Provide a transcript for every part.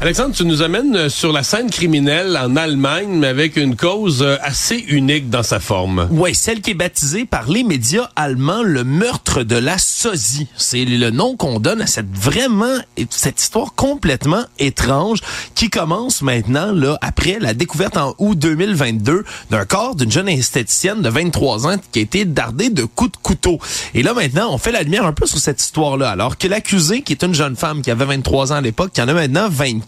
Alexandre, tu nous amènes sur la scène criminelle en Allemagne, mais avec une cause euh, assez unique dans sa forme. Oui, celle qui est baptisée par les médias allemands le meurtre de la sosie. C'est le nom qu'on donne à cette vraiment cette histoire complètement étrange qui commence maintenant là après la découverte en août 2022 d'un corps d'une jeune esthéticienne de 23 ans qui a été dardée de coups de couteau. Et là maintenant, on fait la lumière un peu sur cette histoire-là alors que l'accusée qui est une jeune femme qui avait 23 ans à l'époque, qui en a maintenant 24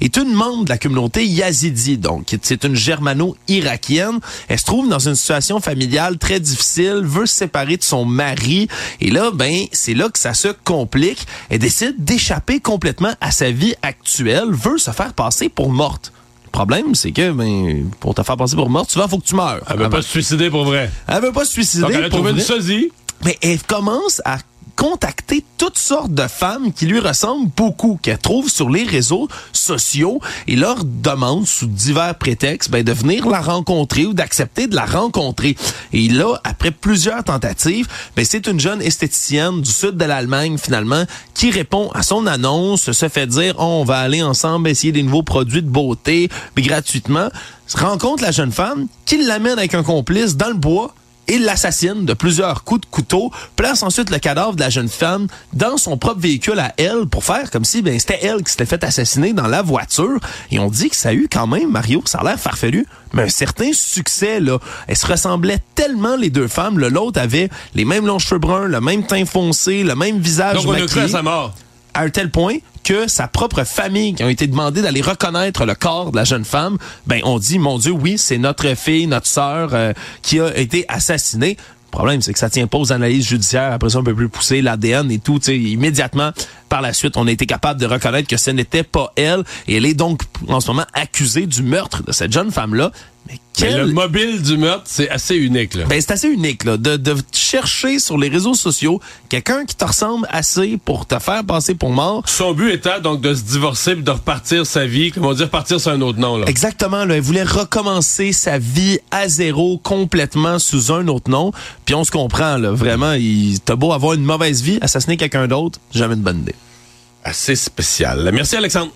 est une membre de la communauté yazidi. Donc, c'est une germano-irakienne. Elle se trouve dans une situation familiale très difficile, veut se séparer de son mari. Et là, ben, c'est là que ça se complique. Elle décide d'échapper complètement à sa vie actuelle, veut se faire passer pour morte. Le problème, c'est que ben, pour te faire passer pour morte, tu vas, faut que tu meurs. Elle veut pas se suicider pour vrai. Elle veut pas se suicider. Donc, elle a pour trouvé une sosie. Mais elle commence à contacter toutes sortes de femmes qui lui ressemblent beaucoup, qu'elle trouve sur les réseaux sociaux et leur demande sous divers prétextes ben, de venir la rencontrer ou d'accepter de la rencontrer. Et là, après plusieurs tentatives, ben, c'est une jeune esthéticienne du sud de l'Allemagne finalement qui répond à son annonce, se fait dire on va aller ensemble essayer des nouveaux produits de beauté, mais gratuitement, rencontre la jeune femme qui l'amène avec un complice dans le bois et l'assassine de plusieurs coups de couteau, place ensuite le cadavre de la jeune femme dans son propre véhicule à elle pour faire comme si ben c'était elle qui s'était fait assassiner dans la voiture. Et on dit que ça a eu quand même, Mario, ça a l'air farfelu, mais un certain succès là. Elles se ressemblaient tellement les deux femmes. Le L'autre avait les mêmes longs cheveux bruns, le même teint foncé, le même visage Donc, on a cru maquillé à sa mort. À un tel point que sa propre famille qui ont été demandés d'aller reconnaître le corps de la jeune femme, ben on dit mon Dieu oui c'est notre fille, notre sœur euh, qui a été assassinée. Le problème c'est que ça tient pas aux analyses judiciaires après ça un peu plus poussé l'ADN et tout, immédiatement par la suite on a été capable de reconnaître que ce n'était pas elle et elle est donc en ce moment accusée du meurtre de cette jeune femme là. Mais Mais quelle le mobile du meurtre, c'est assez unique. Là. ben, c'est assez unique là, de, de chercher sur les réseaux sociaux quelqu'un qui te ressemble assez pour te faire passer pour mort. Son but étant donc de se divorcer de repartir sa vie, comment dire, repartir sur un autre nom. Là. Exactement, là, elle voulait recommencer sa vie à zéro complètement sous un autre nom. Puis on se comprend, là, vraiment, il t'as beau avoir une mauvaise vie, assassiner quelqu'un d'autre, jamais une bonne idée. Assez spécial. Merci Alexandre.